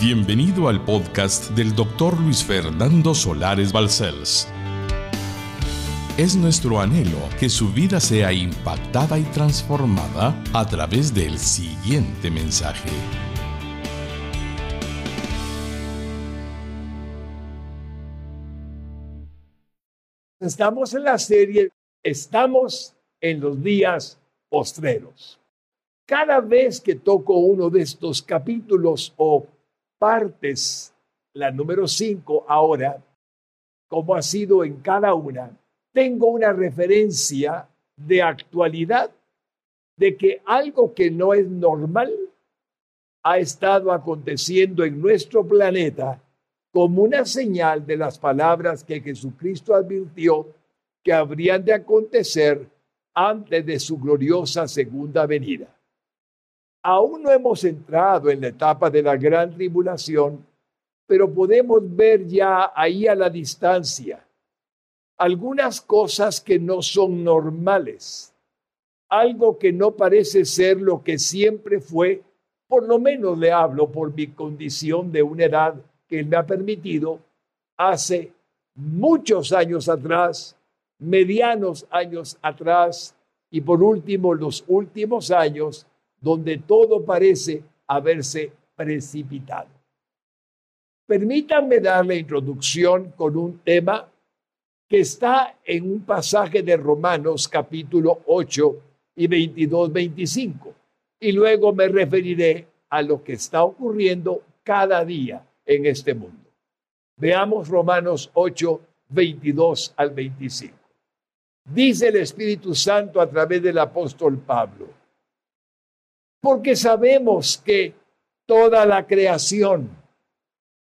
Bienvenido al podcast del doctor Luis Fernando Solares Balcells. Es nuestro anhelo que su vida sea impactada y transformada a través del siguiente mensaje. Estamos en la serie Estamos en los días postreros. Cada vez que toco uno de estos capítulos o partes, la número 5 ahora, como ha sido en cada una, tengo una referencia de actualidad de que algo que no es normal ha estado aconteciendo en nuestro planeta como una señal de las palabras que Jesucristo advirtió que habrían de acontecer antes de su gloriosa segunda venida. Aún no hemos entrado en la etapa de la gran tribulación, pero podemos ver ya ahí a la distancia algunas cosas que no son normales, algo que no parece ser lo que siempre fue, por lo menos le hablo por mi condición de una edad que Él me ha permitido. Hace muchos años atrás, medianos años atrás y por último los últimos años donde todo parece haberse precipitado. Permítanme dar la introducción con un tema que está en un pasaje de Romanos capítulo 8 y 22-25. Y luego me referiré a lo que está ocurriendo cada día en este mundo. Veamos Romanos 8, 22 al 25. Dice el Espíritu Santo a través del apóstol Pablo porque sabemos que toda la creación,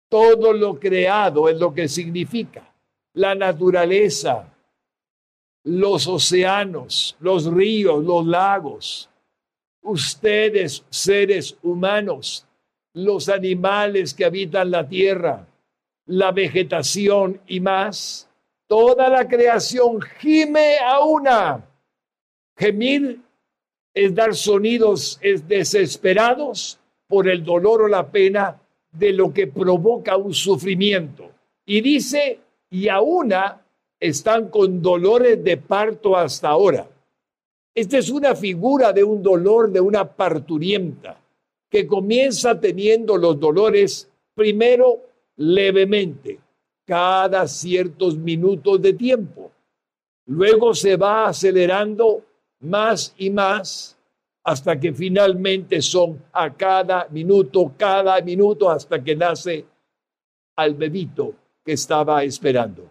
todo lo creado es lo que significa la naturaleza, los océanos, los ríos, los lagos, ustedes, seres humanos, los animales que habitan la tierra, la vegetación y más, toda la creación gime a una. Gemir es dar sonidos es desesperados por el dolor o la pena de lo que provoca un sufrimiento. Y dice, y a una están con dolores de parto hasta ahora. Esta es una figura de un dolor de una parturienta que comienza teniendo los dolores primero levemente, cada ciertos minutos de tiempo. Luego se va acelerando más y más hasta que finalmente son a cada minuto, cada minuto, hasta que nace al bebito que estaba esperando.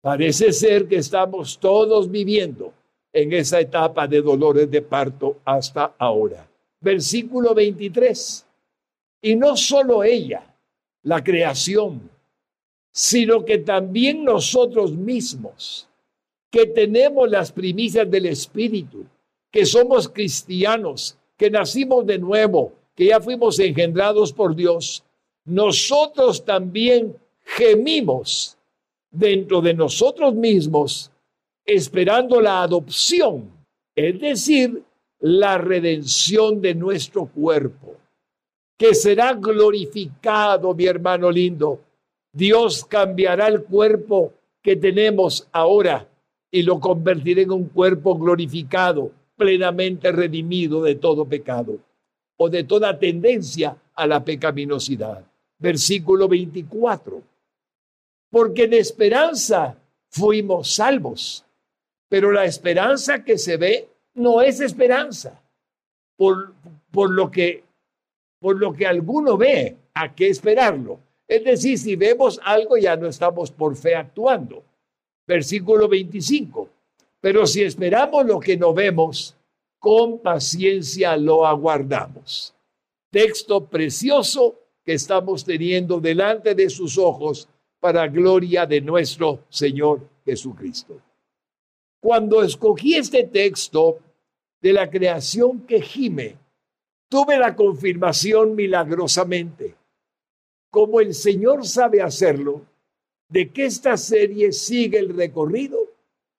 Parece ser que estamos todos viviendo en esa etapa de dolores de parto hasta ahora. Versículo 23. Y no solo ella, la creación, sino que también nosotros mismos que tenemos las primicias del Espíritu, que somos cristianos, que nacimos de nuevo, que ya fuimos engendrados por Dios, nosotros también gemimos dentro de nosotros mismos, esperando la adopción, es decir, la redención de nuestro cuerpo, que será glorificado, mi hermano lindo. Dios cambiará el cuerpo que tenemos ahora y lo convertiré en un cuerpo glorificado, plenamente redimido de todo pecado o de toda tendencia a la pecaminosidad. Versículo 24. Porque en esperanza fuimos salvos, pero la esperanza que se ve no es esperanza. Por, por, lo que, por lo que alguno ve, ¿a qué esperarlo? Es decir, si vemos algo ya no estamos por fe actuando versículo 25. Pero si esperamos lo que no vemos, con paciencia lo aguardamos. Texto precioso que estamos teniendo delante de sus ojos para gloria de nuestro Señor Jesucristo. Cuando escogí este texto de la creación que gime, tuve la confirmación milagrosamente. Como el Señor sabe hacerlo, de que esta serie sigue el recorrido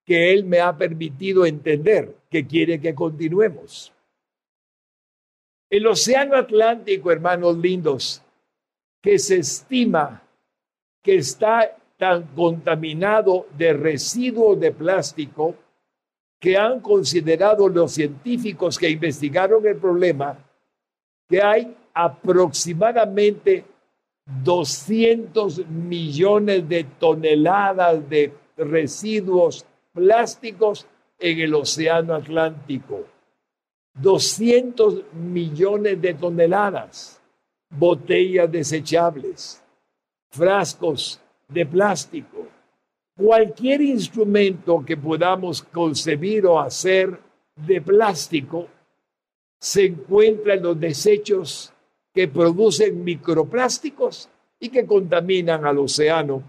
que Él me ha permitido entender, que quiere que continuemos. El Océano Atlántico, hermanos lindos, que se estima que está tan contaminado de residuos de plástico que han considerado los científicos que investigaron el problema que hay aproximadamente 200 millones de toneladas de residuos plásticos en el Océano Atlántico. 200 millones de toneladas, botellas desechables, frascos de plástico, cualquier instrumento que podamos concebir o hacer de plástico se encuentra en los desechos que producen microplásticos y que contaminan al océano,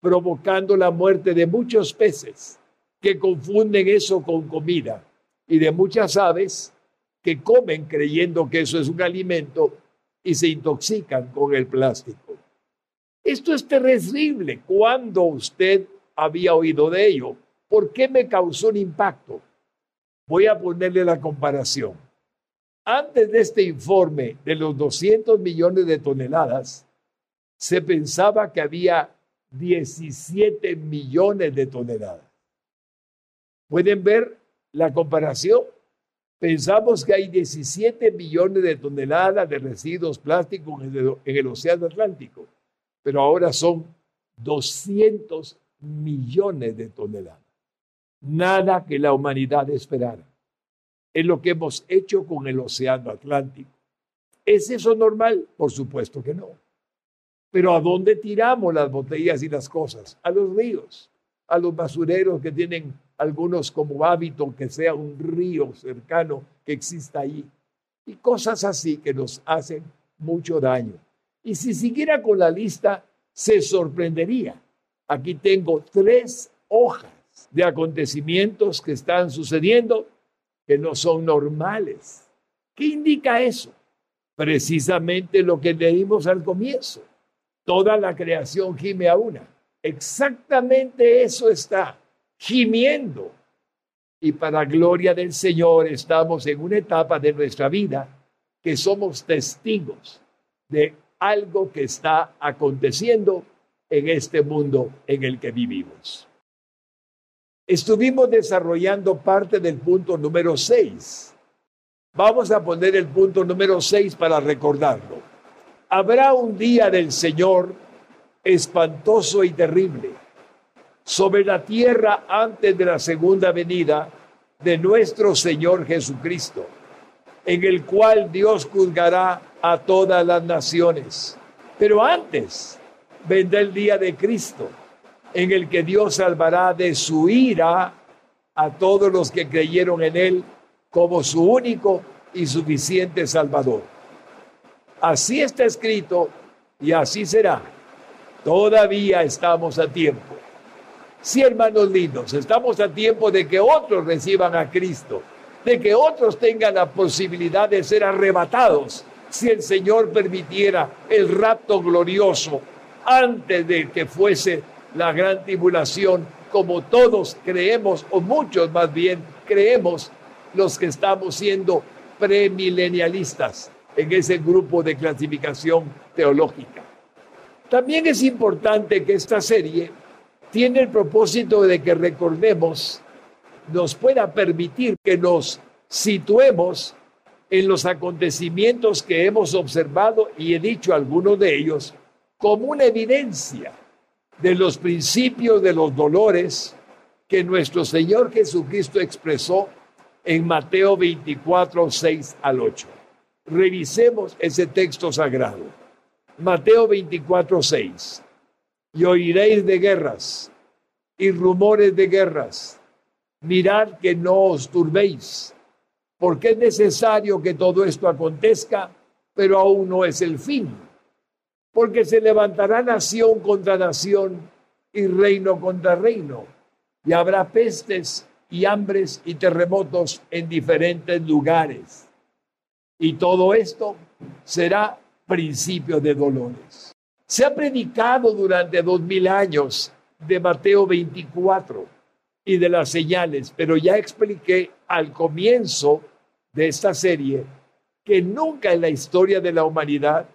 provocando la muerte de muchos peces que confunden eso con comida y de muchas aves que comen creyendo que eso es un alimento y se intoxican con el plástico. Esto es terrible. ¿Cuándo usted había oído de ello? ¿Por qué me causó un impacto? Voy a ponerle la comparación. Antes de este informe de los 200 millones de toneladas, se pensaba que había 17 millones de toneladas. ¿Pueden ver la comparación? Pensamos que hay 17 millones de toneladas de residuos plásticos en el, Océano Atlántico, pero ahora son 200 millones de toneladas. Nada que la humanidad esperara. Es lo que hemos hecho con el Océano Atlántico. ¿Es eso normal? Por supuesto que no. Pero ¿a dónde tiramos las botellas y las cosas? A los ríos, a los basureros que tienen algunos como hábito que sea un río cercano que exista ahí. Y cosas así que nos hacen mucho daño. Y si siguiera con la lista, se sorprendería. Aquí tengo tres hojas de acontecimientos que están sucediendo que no son normales. ¿Qué indica eso? Precisamente lo que leímos al comienzo. Toda la creación gime a una. Exactamente eso está, gimiendo. Y para gloria del Señor estamos en una etapa de nuestra vida que somos testigos de algo que está aconteciendo en este mundo en el que vivimos. Estuvimos desarrollando parte del punto número 6. Vamos a poner el punto número 6 para recordarlo. Habrá un día del Señor espantoso y terrible sobre la tierra antes de la segunda venida de nuestro Señor Jesucristo, en el cual Dios juzgará a todas las naciones. Pero antes vendrá el día de Cristo en el que Dios salvará de su ira a todos los que creyeron en Él como su único y suficiente Salvador. Así está escrito y así será. Todavía estamos a tiempo. Sí, hermanos lindos, estamos a tiempo de que otros reciban a Cristo, de que otros tengan la posibilidad de ser arrebatados si el Señor permitiera el rapto glorioso antes de que fuese la gran tribulación, como todos creemos, o muchos más bien creemos, los que estamos siendo premilenialistas en ese grupo de clasificación teológica. También es importante que esta serie tiene el propósito de que recordemos, nos pueda permitir que nos situemos en los acontecimientos que hemos observado y he dicho algunos de ellos como una evidencia de los principios de los dolores que nuestro Señor Jesucristo expresó en Mateo 24, 6 al 8. Revisemos ese texto sagrado. Mateo 24, 6. Y oiréis de guerras y rumores de guerras. Mirad que no os turbéis, porque es necesario que todo esto acontezca, pero aún no es el fin porque se levantará nación contra nación y reino contra reino, y habrá pestes y hambres y terremotos en diferentes lugares. Y todo esto será principio de dolores. Se ha predicado durante dos mil años de Mateo 24 y de las señales, pero ya expliqué al comienzo de esta serie que nunca en la historia de la humanidad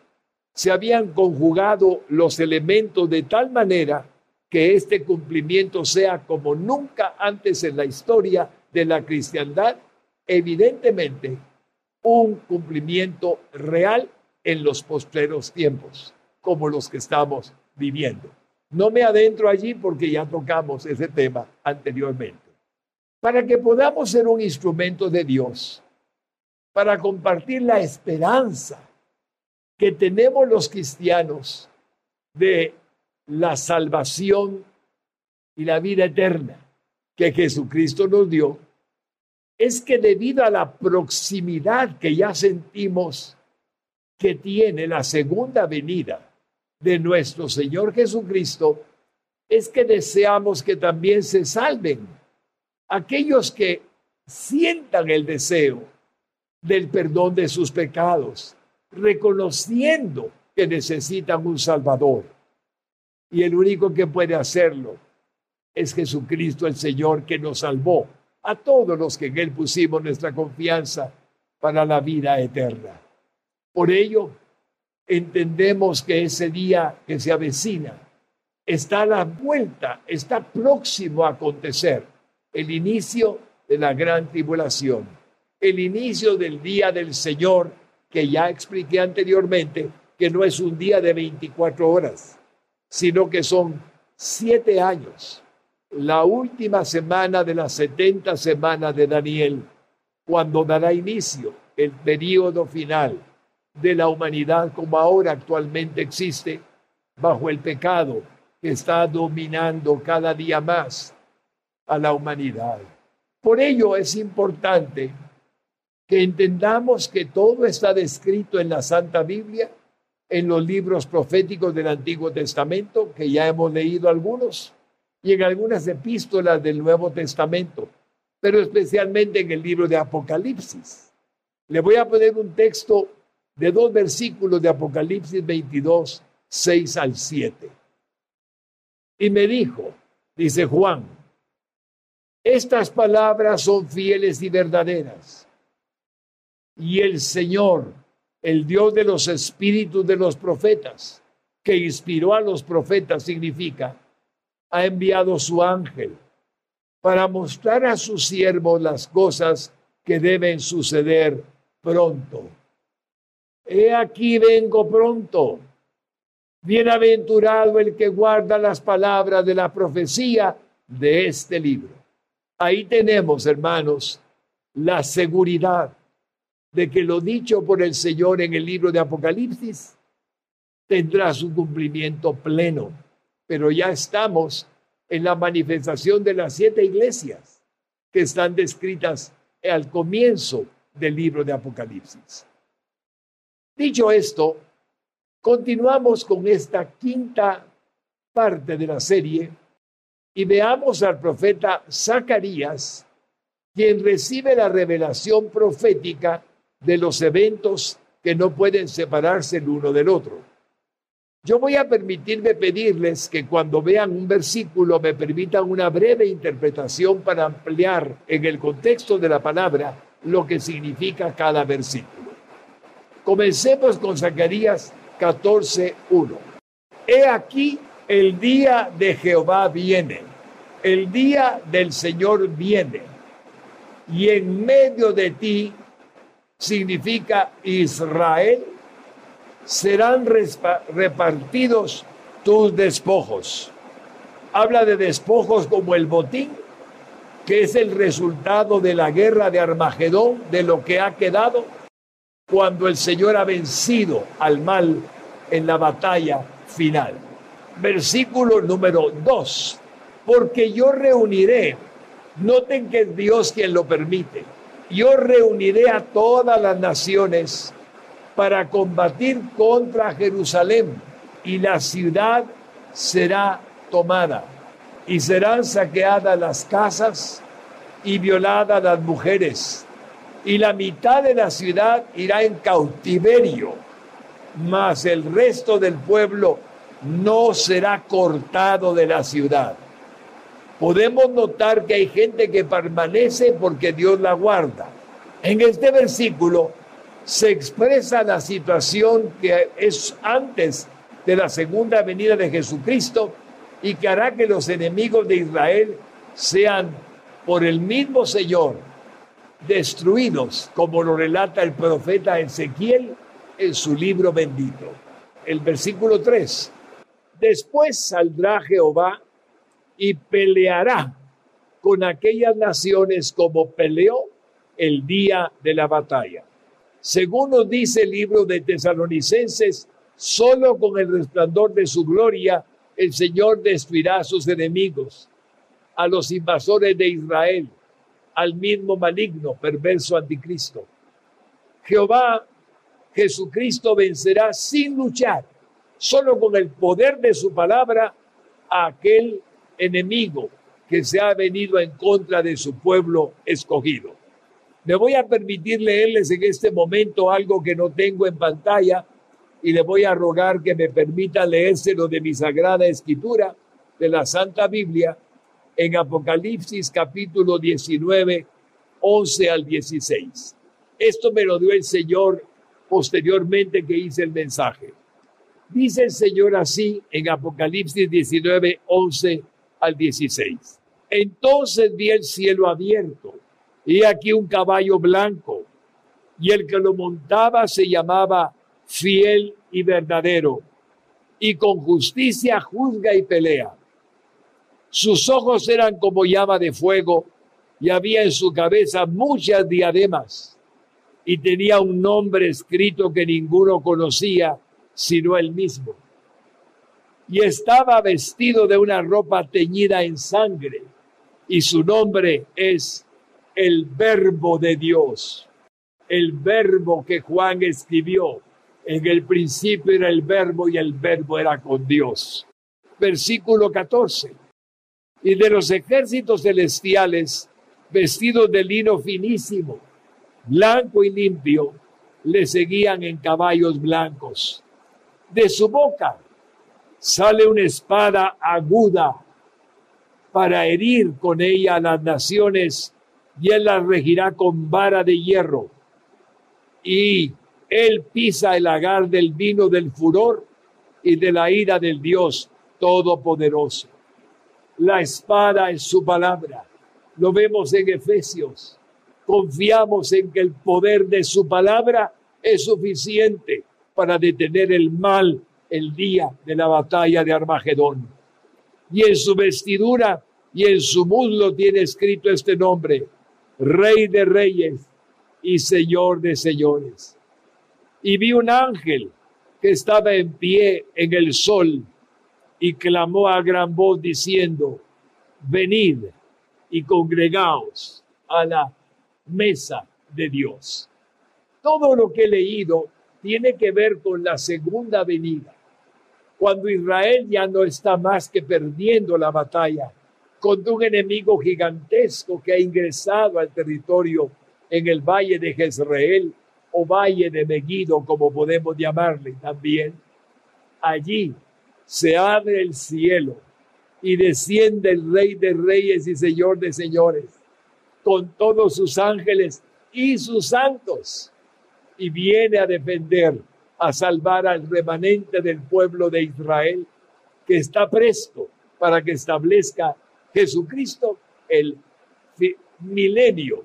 se habían conjugado los elementos de tal manera que este cumplimiento sea como nunca antes en la historia de la cristiandad, evidentemente un cumplimiento real en los postreros tiempos, como los que estamos viviendo. No me adentro allí porque ya tocamos ese tema anteriormente. Para que podamos ser un instrumento de Dios, para compartir la esperanza que tenemos los cristianos de la salvación y la vida eterna que Jesucristo nos dio, es que debido a la proximidad que ya sentimos que tiene la segunda venida de nuestro Señor Jesucristo, es que deseamos que también se salven aquellos que sientan el deseo del perdón de sus pecados, reconociendo que necesitan un Salvador. Y el único que puede hacerlo es Jesucristo el Señor que nos salvó a todos los que en Él pusimos nuestra confianza para la vida eterna. Por ello, entendemos que ese día que se avecina está a la vuelta, está próximo a acontecer el inicio de la gran tribulación, el inicio del día del Señor que ya expliqué anteriormente, que no es un día de 24 horas, sino que son siete años, la última semana de las 70 semanas de Daniel, cuando dará inicio el periodo final de la humanidad como ahora actualmente existe, bajo el pecado que está dominando cada día más a la humanidad. Por ello es importante que entendamos que todo está descrito en la Santa Biblia, en los libros proféticos del Antiguo Testamento, que ya hemos leído algunos, y en algunas epístolas del Nuevo Testamento, pero especialmente en el libro de Apocalipsis. Le voy a poner un texto de dos versículos de Apocalipsis 22, 6 al 7. Y me dijo, dice Juan, estas palabras son fieles y verdaderas. Y el Señor, el Dios de los espíritus de los profetas, que inspiró a los profetas, significa, ha enviado su ángel para mostrar a sus siervos las cosas que deben suceder pronto. He aquí vengo pronto. Bienaventurado el que guarda las palabras de la profecía de este libro. Ahí tenemos, hermanos, la seguridad de que lo dicho por el Señor en el libro de Apocalipsis tendrá su cumplimiento pleno. Pero ya estamos en la manifestación de las siete iglesias que están descritas al comienzo del libro de Apocalipsis. Dicho esto, continuamos con esta quinta parte de la serie y veamos al profeta Zacarías, quien recibe la revelación profética de los eventos que no pueden separarse el uno del otro. Yo voy a permitirme pedirles que cuando vean un versículo me permitan una breve interpretación para ampliar en el contexto de la palabra lo que significa cada versículo. Comencemos con Zacarías 14.1. He aquí el día de Jehová viene, el día del Señor viene, y en medio de ti significa Israel, serán repartidos tus despojos. Habla de despojos como el botín, que es el resultado de la guerra de Armagedón, de lo que ha quedado cuando el Señor ha vencido al mal en la batalla final. Versículo número 2. Porque yo reuniré, noten que es Dios quien lo permite, yo reuniré a todas las naciones para combatir contra Jerusalén y la ciudad será tomada y serán saqueadas las casas y violadas las mujeres y la mitad de la ciudad irá en cautiverio, mas el resto del pueblo no será cortado de la ciudad. Podemos notar que hay gente que permanece porque Dios la guarda. En este versículo se expresa la situación que es antes de la segunda venida de Jesucristo y que hará que los enemigos de Israel sean por el mismo Señor destruidos, como lo relata el profeta Ezequiel en su libro bendito. El versículo 3. Después saldrá Jehová y peleará con aquellas naciones como peleó el día de la batalla. Según nos dice el libro de Tesalonicenses, solo con el resplandor de su gloria el Señor destruirá a sus enemigos, a los invasores de Israel, al mismo maligno, perverso anticristo. Jehová, Jesucristo vencerá sin luchar, solo con el poder de su palabra, a aquel enemigo que se ha venido en contra de su pueblo escogido. Me voy a permitir leerles en este momento algo que no tengo en pantalla y le voy a rogar que me permita leérselo de mi sagrada escritura, de la Santa Biblia, en Apocalipsis capítulo 19, 11 al 16. Esto me lo dio el Señor posteriormente que hice el mensaje. Dice el Señor así en Apocalipsis 19, 11 al 16. Entonces vi el cielo abierto y aquí un caballo blanco y el que lo montaba se llamaba fiel y verdadero y con justicia juzga y pelea. Sus ojos eran como llama de fuego y había en su cabeza muchas diademas y tenía un nombre escrito que ninguno conocía sino él mismo y estaba vestido de una ropa teñida en sangre, y su nombre es el Verbo de Dios, el Verbo que Juan escribió. En el principio era el Verbo y el Verbo era con Dios. Versículo 14. Y de los ejércitos celestiales, vestidos de lino finísimo, blanco y limpio, le seguían en caballos blancos. De su boca sale una espada aguda para herir con ella a las naciones y él las regirá con vara de hierro. Y él pisa el agar del vino del furor y de la ira del Dios Todopoderoso. La espada es su palabra. Lo vemos en Efesios. Confiamos en que el poder de su palabra es suficiente para detener el mal el día de la batalla de Armagedón. Y en su vestidura y en su muslo tiene escrito este nombre, Rey de Reyes y Señor de Señores. Y vi un ángel que estaba en pie en el sol y clamó a gran voz diciendo, venid y congregaos a la mesa de Dios. Todo lo que he leído tiene que ver con la segunda venida cuando Israel ya no está más que perdiendo la batalla contra un enemigo gigantesco que ha ingresado al territorio en el valle de Jezreel o valle de Megiddo, como podemos llamarle también. Allí se abre el cielo y desciende el Rey de Reyes y Señor de Señores con todos sus ángeles y sus santos y viene a defender a salvar al remanente del pueblo de Israel que está presto para que establezca Jesucristo el milenio,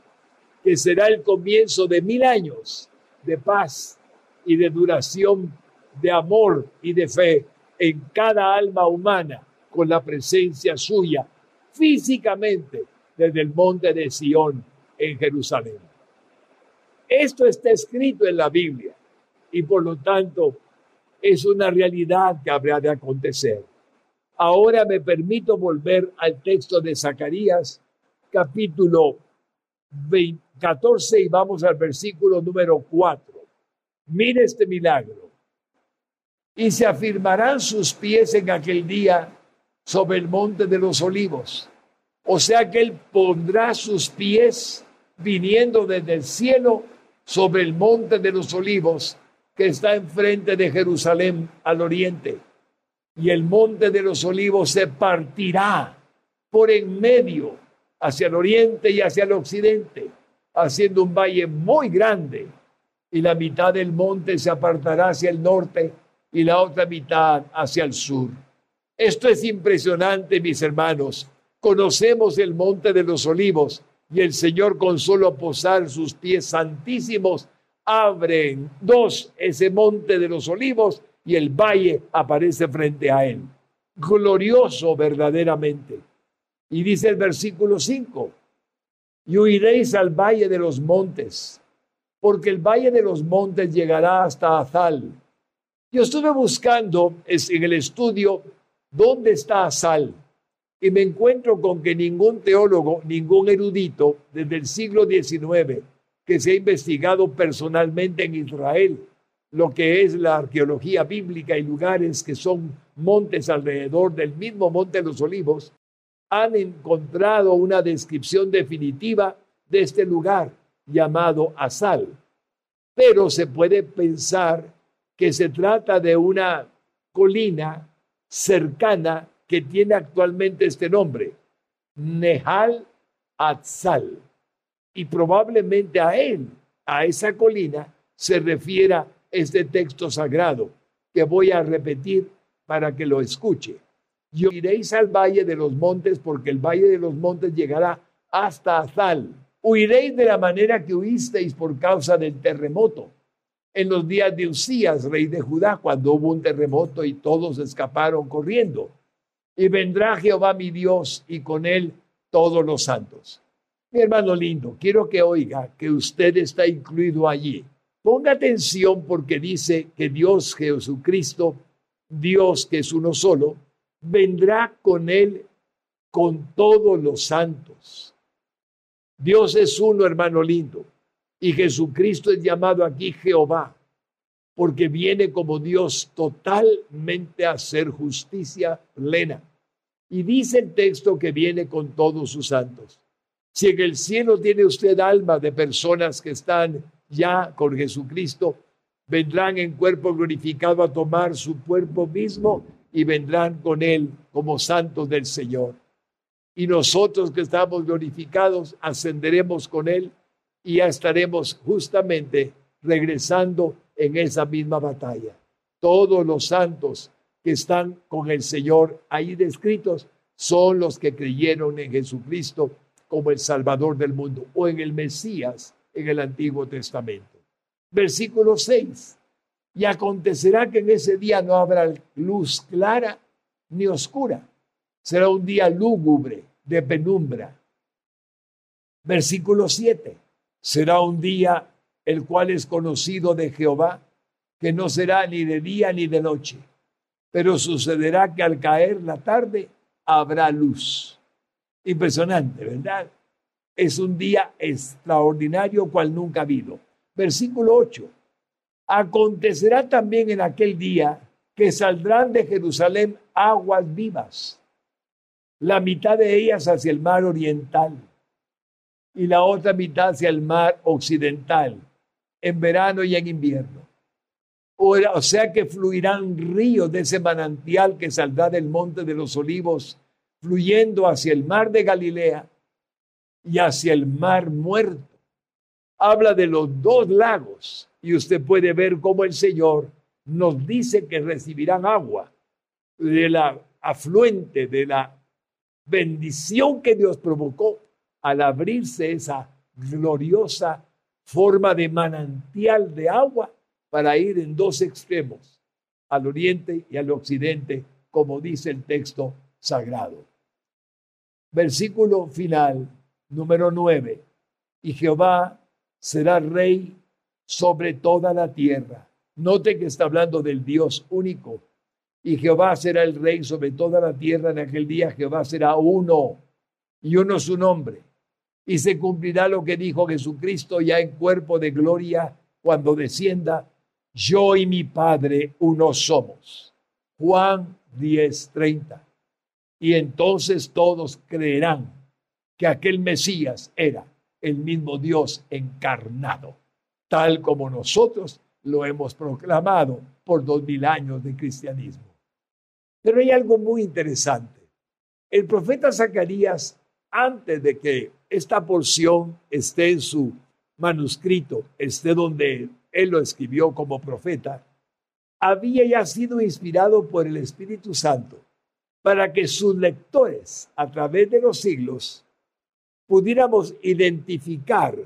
que será el comienzo de mil años de paz y de duración, de amor y de fe en cada alma humana con la presencia suya físicamente desde el monte de Sión en Jerusalén. Esto está escrito en la Biblia y por lo tanto es una realidad que habrá de acontecer. Ahora me permito volver al texto de Zacarías, capítulo 14 y vamos al versículo número 4. Mire este milagro. Y se afirmarán sus pies en aquel día sobre el monte de los olivos. O sea que él pondrá sus pies viniendo desde el cielo sobre el monte de los olivos que está enfrente de Jerusalén al oriente. Y el monte de los olivos se partirá por en medio hacia el oriente y hacia el occidente, haciendo un valle muy grande. y la mitad del monte se apartará hacia el norte y la otra mitad hacia el sur. Esto es impresionante, mis hermanos. Conocemos el monte de los olivos y el Señor con solo posar sus pies santísimos abre dos ese monte de los olivos y el valle aparece frente a él. Glorioso verdaderamente. Y dice el versículo 5, y huiréis al valle de los montes, porque el valle de los montes llegará hasta Azal. Yo estuve buscando en el estudio dónde está Azal y me encuentro con que ningún teólogo, ningún erudito desde el siglo XIX que se ha investigado personalmente en Israel, lo que es la arqueología bíblica y lugares que son montes alrededor del mismo monte de los olivos, han encontrado una descripción definitiva de este lugar llamado Asal. Pero se puede pensar que se trata de una colina cercana que tiene actualmente este nombre, Nehal Atzal. Y probablemente a él, a esa colina, se refiera este texto sagrado que voy a repetir para que lo escuche. Y iréis al valle de los montes, porque el valle de los montes llegará hasta Azal. Huiréis de la manera que huisteis por causa del terremoto. En los días de Usías, rey de Judá, cuando hubo un terremoto y todos escaparon corriendo. Y vendrá Jehová mi Dios y con él todos los santos. Mi hermano lindo, quiero que oiga que usted está incluido allí. Ponga atención porque dice que Dios Jesucristo, Dios que es uno solo, vendrá con él con todos los santos. Dios es uno, hermano lindo, y Jesucristo es llamado aquí Jehová, porque viene como Dios totalmente a hacer justicia plena. Y dice el texto que viene con todos sus santos. Si en el cielo tiene usted alma de personas que están ya con Jesucristo, vendrán en cuerpo glorificado a tomar su cuerpo mismo y vendrán con Él como santos del Señor. Y nosotros que estamos glorificados, ascenderemos con Él y ya estaremos justamente regresando en esa misma batalla. Todos los santos que están con el Señor ahí descritos son los que creyeron en Jesucristo como el Salvador del mundo o en el Mesías en el Antiguo Testamento. Versículo 6. Y acontecerá que en ese día no habrá luz clara ni oscura. Será un día lúgubre de penumbra. Versículo 7. Será un día el cual es conocido de Jehová, que no será ni de día ni de noche. Pero sucederá que al caer la tarde habrá luz. Impresionante, ¿verdad? Es un día extraordinario cual nunca ha habido. Versículo 8. Acontecerá también en aquel día que saldrán de Jerusalén aguas vivas, la mitad de ellas hacia el mar oriental y la otra mitad hacia el mar occidental, en verano y en invierno. O sea que fluirán ríos de ese manantial que saldrá del monte de los olivos, fluyendo hacia el mar de Galilea y hacia el mar muerto. Habla de los dos lagos y usted puede ver cómo el Señor nos dice que recibirán agua de la afluente, de la bendición que Dios provocó al abrirse esa gloriosa forma de manantial de agua para ir en dos extremos, al oriente y al occidente, como dice el texto sagrado. Versículo final Número 9. Y Jehová será rey sobre toda la tierra. Note que está hablando del Dios único. Y Jehová será el rey sobre toda la tierra. En aquel día Jehová será uno y uno su nombre. Y se cumplirá lo que dijo Jesucristo ya en cuerpo de gloria cuando descienda. Yo y mi Padre uno somos. Juan 10:30. Y entonces todos creerán que aquel Mesías era el mismo Dios encarnado, tal como nosotros lo hemos proclamado por dos mil años de cristianismo. Pero hay algo muy interesante. El profeta Zacarías, antes de que esta porción esté en su manuscrito, esté donde él lo escribió como profeta, había ya sido inspirado por el Espíritu Santo para que sus lectores, a través de los siglos, pudiéramos identificar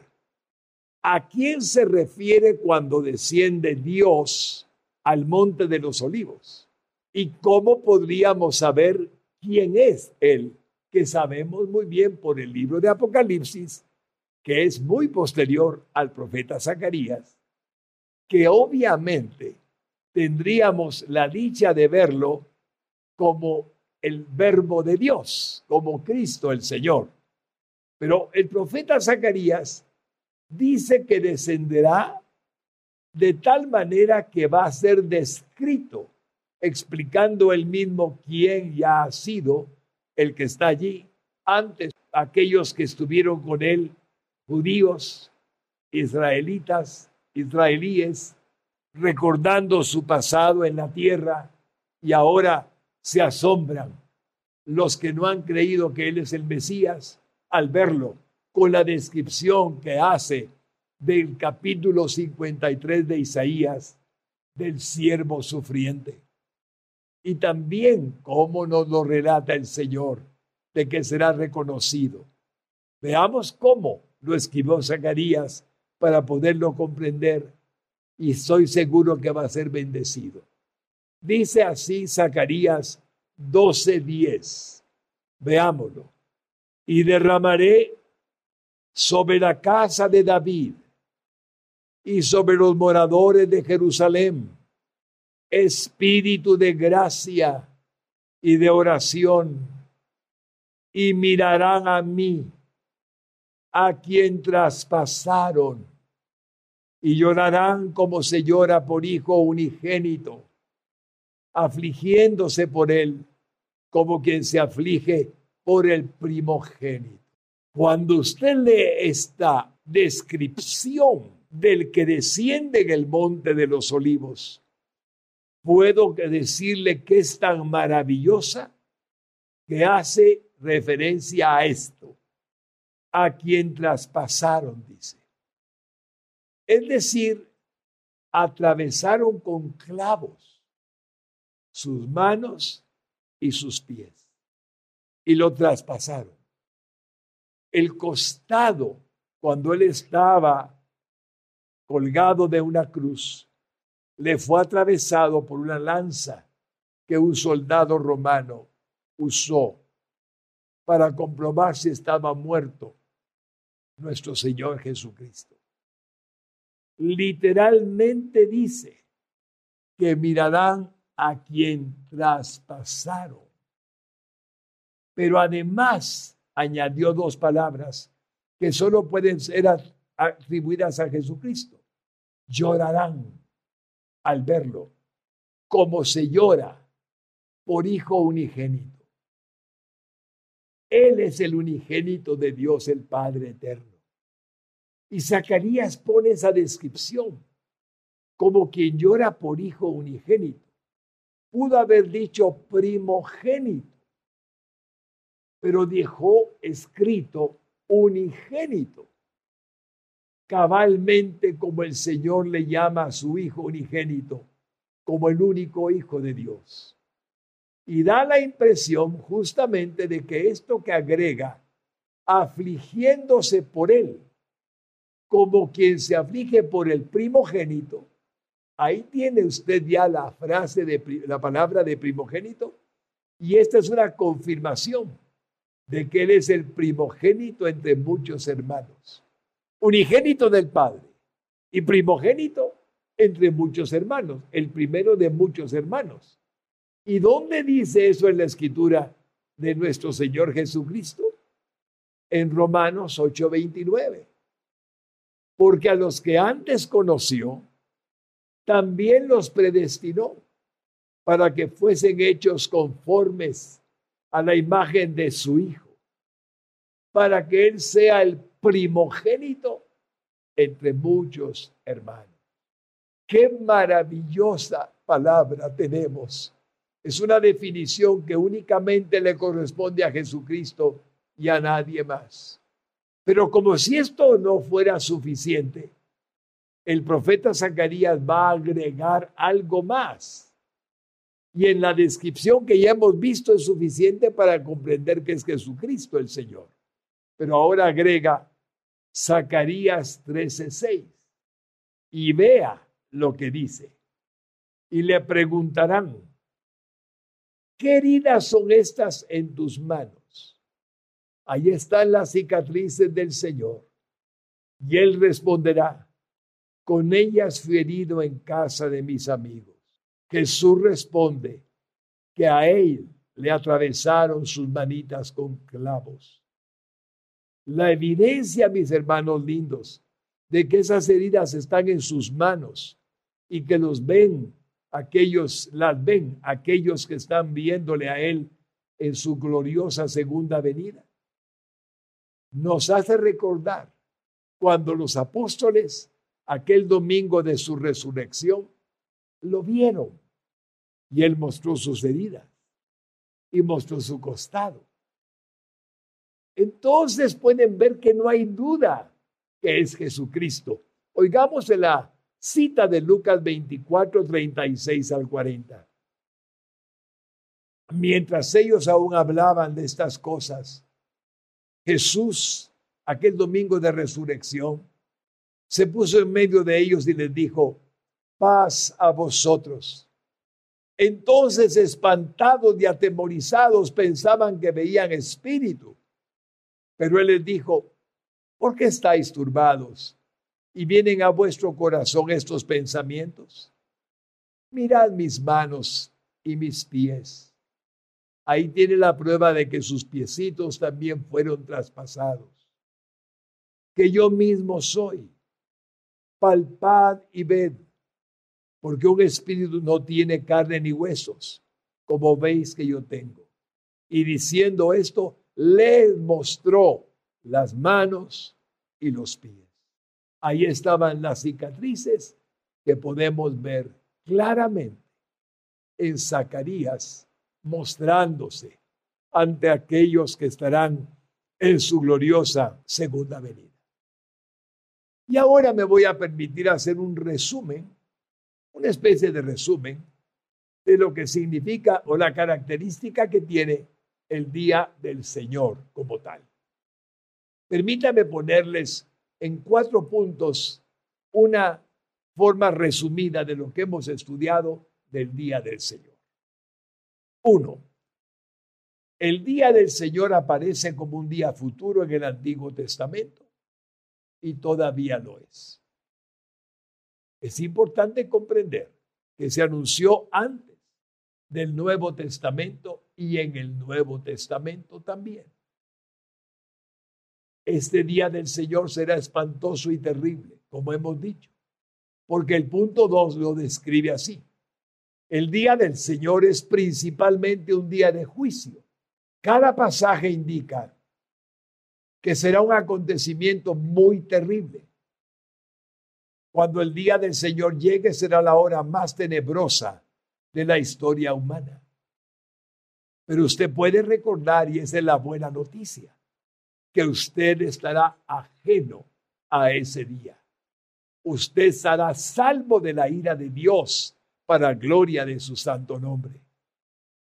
a quién se refiere cuando desciende Dios al monte de los olivos y cómo podríamos saber quién es Él, que sabemos muy bien por el libro de Apocalipsis, que es muy posterior al profeta Zacarías, que obviamente tendríamos la dicha de verlo como el verbo de Dios, como Cristo el Señor. Pero el profeta Zacarías dice que descenderá de tal manera que va a ser descrito, explicando él mismo quién ya ha sido el que está allí. Antes, aquellos que estuvieron con él, judíos, israelitas, israelíes, recordando su pasado en la tierra y ahora se asombran los que no han creído que Él es el Mesías al verlo con la descripción que hace del capítulo 53 de Isaías del siervo sufriente. Y también cómo nos lo relata el Señor, de que será reconocido. Veamos cómo lo escribió Zacarías para poderlo comprender y estoy seguro que va a ser bendecido. Dice así Zacarías 12:10. Veámoslo. Y derramaré sobre la casa de David y sobre los moradores de Jerusalén espíritu de gracia y de oración y mirarán a mí, a quien traspasaron, y llorarán como se llora por hijo unigénito afligiéndose por él, como quien se aflige por el primogénito. Cuando usted lee esta descripción del que desciende en el monte de los olivos, puedo decirle que es tan maravillosa que hace referencia a esto, a quien traspasaron, dice. Es decir, atravesaron con clavos sus manos y sus pies. Y lo traspasaron. El costado, cuando él estaba colgado de una cruz, le fue atravesado por una lanza que un soldado romano usó para comprobar si estaba muerto nuestro Señor Jesucristo. Literalmente dice que mirarán a quien traspasaron. Pero además añadió dos palabras que solo pueden ser atribuidas a Jesucristo. Llorarán al verlo, como se llora por hijo unigénito. Él es el unigénito de Dios el Padre eterno. Y Zacarías pone esa descripción como quien llora por hijo unigénito pudo haber dicho primogénito, pero dejó escrito unigénito, cabalmente como el Señor le llama a su Hijo unigénito, como el único Hijo de Dios. Y da la impresión justamente de que esto que agrega, afligiéndose por él, como quien se aflige por el primogénito, Ahí tiene usted ya la frase de la palabra de primogénito y esta es una confirmación de que él es el primogénito entre muchos hermanos, unigénito del Padre y primogénito entre muchos hermanos, el primero de muchos hermanos. ¿Y dónde dice eso en la escritura de nuestro Señor Jesucristo? En Romanos 8:29. Porque a los que antes conoció, también los predestinó para que fuesen hechos conformes a la imagen de su Hijo, para que Él sea el primogénito entre muchos hermanos. Qué maravillosa palabra tenemos. Es una definición que únicamente le corresponde a Jesucristo y a nadie más. Pero como si esto no fuera suficiente, el profeta Zacarías va a agregar algo más. Y en la descripción que ya hemos visto es suficiente para comprender que es Jesucristo el Señor. Pero ahora agrega Zacarías 13:6 y vea lo que dice. Y le preguntarán, ¿qué heridas son estas en tus manos? Ahí están las cicatrices del Señor. Y él responderá, con ellas fui herido en casa de mis amigos. Jesús responde que a él le atravesaron sus manitas con clavos. La evidencia, mis hermanos lindos, de que esas heridas están en sus manos y que los ven aquellos, las ven aquellos que están viéndole a Él en su gloriosa segunda venida. Nos hace recordar cuando los apóstoles, aquel domingo de su resurrección, lo vieron y Él mostró sus heridas y mostró su costado. Entonces pueden ver que no hay duda que es Jesucristo. Oigamos en la cita de Lucas 24, 36 al 40. Mientras ellos aún hablaban de estas cosas, Jesús, aquel domingo de resurrección, se puso en medio de ellos y les dijo, paz a vosotros. Entonces, espantados y atemorizados, pensaban que veían espíritu. Pero él les dijo, ¿por qué estáis turbados? y vienen a vuestro corazón estos pensamientos? Mirad mis manos y mis pies. Ahí tiene la prueba de que sus piecitos también fueron traspasados. Que yo mismo soy. Palpad y ved, porque un espíritu no tiene carne ni huesos, como veis que yo tengo. Y diciendo esto, les mostró las manos y los pies. Ahí estaban las cicatrices que podemos ver claramente en Zacarías mostrándose ante aquellos que estarán en su gloriosa segunda venida. Y ahora me voy a permitir hacer un resumen, una especie de resumen de lo que significa o la característica que tiene el día del Señor como tal. Permítame ponerles en cuatro puntos una forma resumida de lo que hemos estudiado del día del Señor. Uno, el día del Señor aparece como un día futuro en el Antiguo Testamento y todavía lo es. Es importante comprender que se anunció antes del Nuevo Testamento y en el Nuevo Testamento también. Este día del Señor será espantoso y terrible, como hemos dicho, porque el punto 2 lo describe así. El día del Señor es principalmente un día de juicio. Cada pasaje indica que será un acontecimiento muy terrible. Cuando el día del Señor llegue será la hora más tenebrosa de la historia humana. Pero usted puede recordar, y esa es la buena noticia, que usted estará ajeno a ese día. Usted estará salvo de la ira de Dios para gloria de su santo nombre.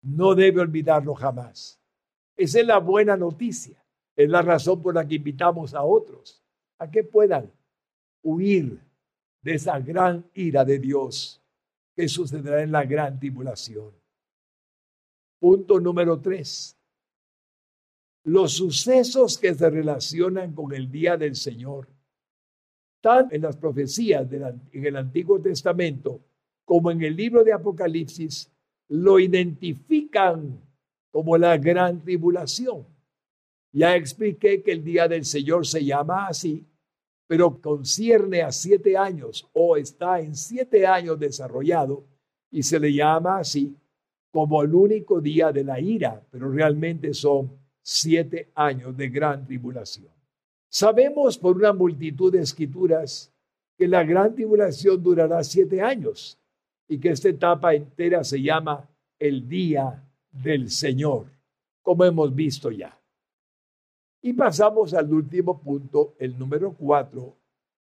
No debe olvidarlo jamás. Esa es la buena noticia. Es la razón por la que invitamos a otros a que puedan huir de esa gran ira de Dios que sucederá en la gran tribulación. Punto número tres los sucesos que se relacionan con el día del Señor, tanto en las profecías en el Antiguo Testamento como en el libro de Apocalipsis, lo identifican como la gran tribulación. Ya expliqué que el día del Señor se llama así, pero concierne a siete años o está en siete años desarrollado y se le llama así como el único día de la ira, pero realmente son siete años de gran tribulación. Sabemos por una multitud de escrituras que la gran tribulación durará siete años y que esta etapa entera se llama el día del Señor, como hemos visto ya. Y pasamos al último punto, el número cuatro,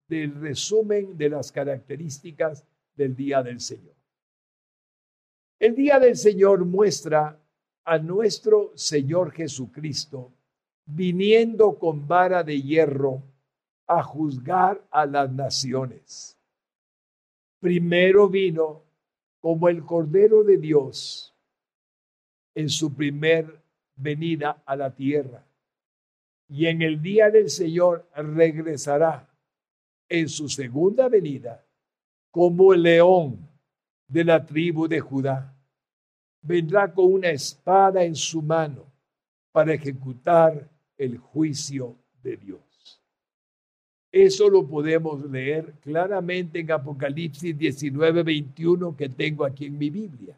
del resumen de las características del día del Señor. El día del Señor muestra a nuestro Señor Jesucristo viniendo con vara de hierro a juzgar a las naciones. Primero vino como el Cordero de Dios en su primer venida a la tierra. Y en el día del Señor regresará en su segunda venida como el león de la tribu de Judá. Vendrá con una espada en su mano para ejecutar el juicio de Dios. Eso lo podemos leer claramente en Apocalipsis 19, 21 que tengo aquí en mi Biblia.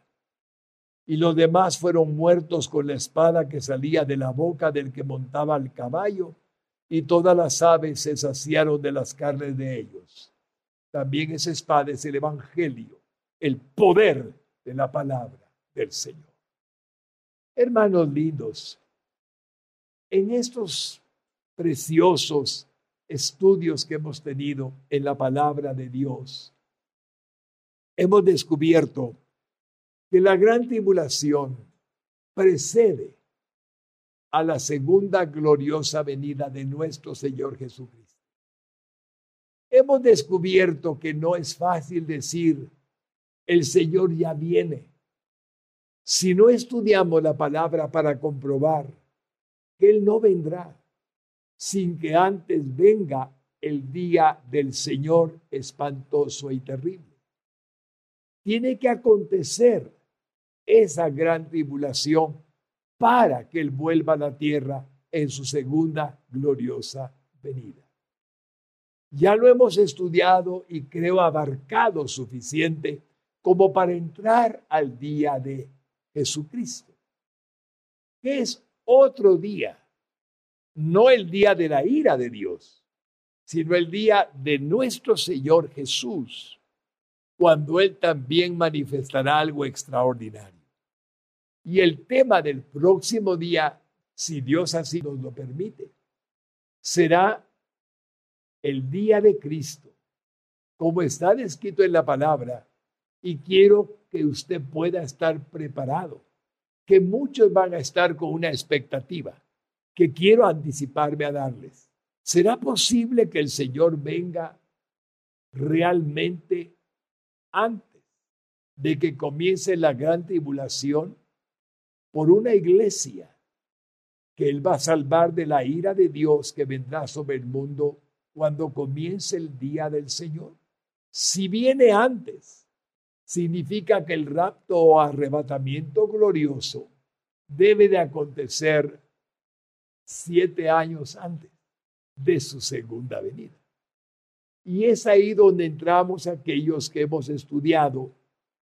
Y los demás fueron muertos con la espada que salía de la boca del que montaba el caballo, y todas las aves se saciaron de las carnes de ellos. También esa espada es el Evangelio, el poder de la palabra del Señor. Hermanos lindos, en estos preciosos estudios que hemos tenido en la palabra de Dios, hemos descubierto que la gran tribulación precede a la segunda gloriosa venida de nuestro Señor Jesucristo. Hemos descubierto que no es fácil decir, el Señor ya viene. Si no estudiamos la palabra para comprobar él no vendrá sin que antes venga el día del Señor espantoso y terrible. Tiene que acontecer esa gran tribulación para que Él vuelva a la tierra en su segunda gloriosa venida. Ya lo hemos estudiado y creo abarcado suficiente como para entrar al día de Jesucristo, que es otro día, no el día de la ira de Dios, sino el día de nuestro Señor Jesús, cuando Él también manifestará algo extraordinario. Y el tema del próximo día, si Dios así nos lo permite, será el día de Cristo, como está descrito en la palabra, y quiero que usted pueda estar preparado que muchos van a estar con una expectativa que quiero anticiparme a darles. ¿Será posible que el Señor venga realmente antes de que comience la gran tribulación por una iglesia que Él va a salvar de la ira de Dios que vendrá sobre el mundo cuando comience el día del Señor? Si viene antes, significa que el rapto o arrebatamiento glorioso debe de acontecer siete años antes de su segunda venida. Y es ahí donde entramos aquellos que hemos estudiado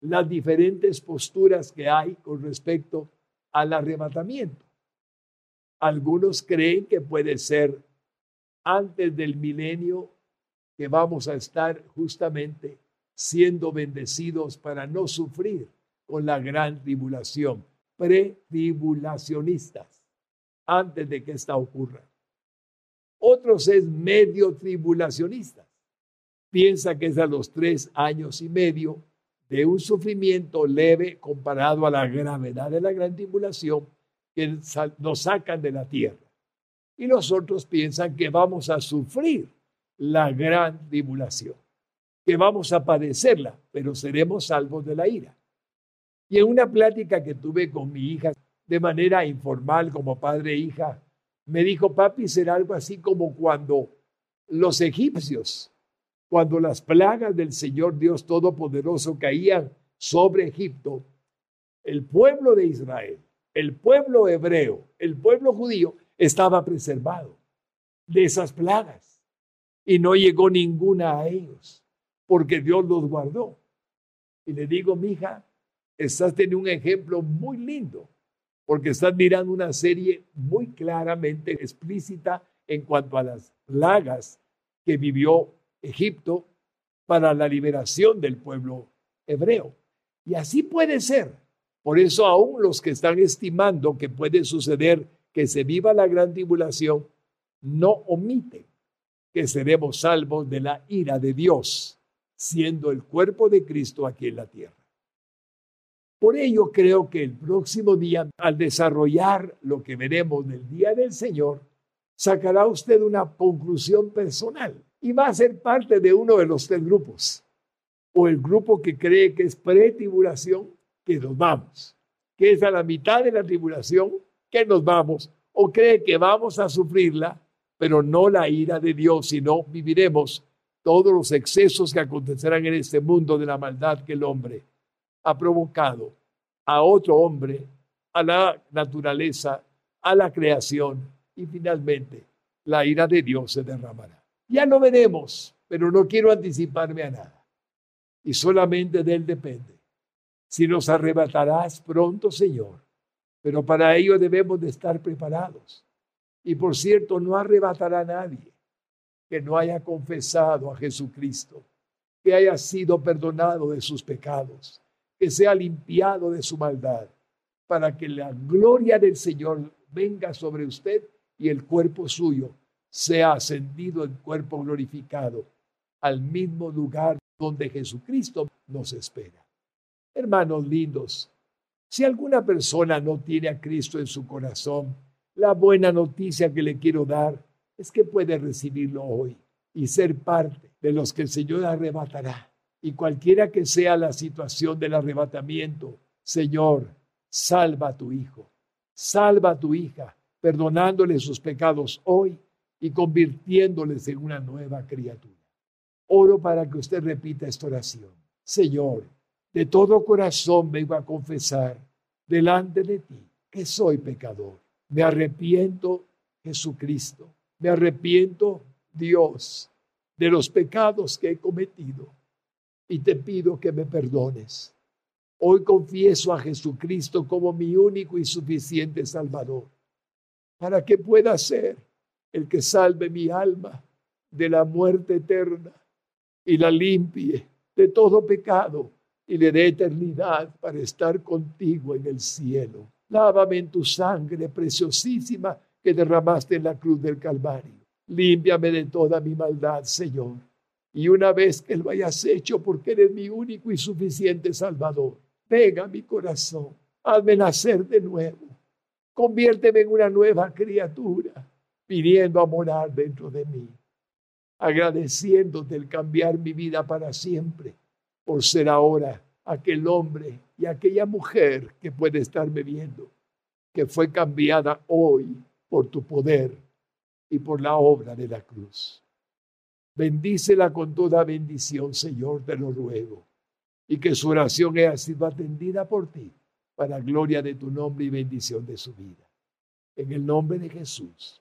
las diferentes posturas que hay con respecto al arrebatamiento. Algunos creen que puede ser antes del milenio que vamos a estar justamente siendo bendecidos para no sufrir con la gran tribulación, pretribulacionistas, antes de que esta ocurra. Otros es medio tribulacionistas. Piensa que es a los tres años y medio de un sufrimiento leve comparado a la gravedad de la gran tribulación que nos sacan de la tierra. Y los otros piensan que vamos a sufrir la gran tribulación que vamos a padecerla, pero seremos salvos de la ira. Y en una plática que tuve con mi hija de manera informal como padre e hija, me dijo, papi, será algo así como cuando los egipcios, cuando las plagas del Señor Dios Todopoderoso caían sobre Egipto, el pueblo de Israel, el pueblo hebreo, el pueblo judío estaba preservado de esas plagas y no llegó ninguna a ellos porque Dios los guardó. Y le digo, mija, estás teniendo un ejemplo muy lindo, porque estás mirando una serie muy claramente explícita en cuanto a las plagas que vivió Egipto para la liberación del pueblo hebreo. Y así puede ser. Por eso aún los que están estimando que puede suceder que se viva la gran tribulación, no omiten que seremos salvos de la ira de Dios, siendo el cuerpo de Cristo aquí en la tierra. Por ello creo que el próximo día, al desarrollar lo que veremos del día del Señor, sacará usted una conclusión personal y va a ser parte de uno de los tres grupos. O el grupo que cree que es pre-tribulación, que nos vamos, que es a la mitad de la tribulación, que nos vamos, o cree que vamos a sufrirla, pero no la ira de Dios, sino viviremos todos los excesos que acontecerán en este mundo de la maldad que el hombre ha provocado a otro hombre, a la naturaleza, a la creación y finalmente la ira de Dios se derramará. Ya lo veremos, pero no quiero anticiparme a nada. Y solamente de Él depende. Si nos arrebatarás pronto, Señor. Pero para ello debemos de estar preparados. Y por cierto, no arrebatará a nadie que no haya confesado a Jesucristo, que haya sido perdonado de sus pecados, que sea limpiado de su maldad, para que la gloria del Señor venga sobre usted y el cuerpo suyo sea ascendido en cuerpo glorificado al mismo lugar donde Jesucristo nos espera. Hermanos lindos, si alguna persona no tiene a Cristo en su corazón, la buena noticia que le quiero dar es que puede recibirlo hoy y ser parte de los que el Señor arrebatará. Y cualquiera que sea la situación del arrebatamiento, Señor, salva a tu hijo, salva a tu hija, perdonándole sus pecados hoy y convirtiéndoles en una nueva criatura. Oro para que usted repita esta oración. Señor, de todo corazón vengo a confesar delante de ti que soy pecador. Me arrepiento, Jesucristo. Me arrepiento, Dios, de los pecados que he cometido y te pido que me perdones. Hoy confieso a Jesucristo como mi único y suficiente Salvador, para que pueda ser el que salve mi alma de la muerte eterna y la limpie de todo pecado y le dé eternidad para estar contigo en el cielo. Lávame en tu sangre preciosísima que derramaste en la cruz del Calvario. Límpiame de toda mi maldad, Señor y una vez que lo hayas hecho, porque eres mi único y suficiente Salvador, venga a mi corazón, hazme nacer de nuevo, conviérteme en una nueva criatura, pidiendo a morar dentro de mí, agradeciéndote el cambiar mi vida para siempre, por ser ahora aquel hombre y aquella mujer que puede estarme viendo, que fue cambiada hoy por tu poder y por la obra de la cruz. Bendícela con toda bendición, Señor, te lo ruego. Y que su oración haya sido atendida por ti, para gloria de tu nombre y bendición de su vida. En el nombre de Jesús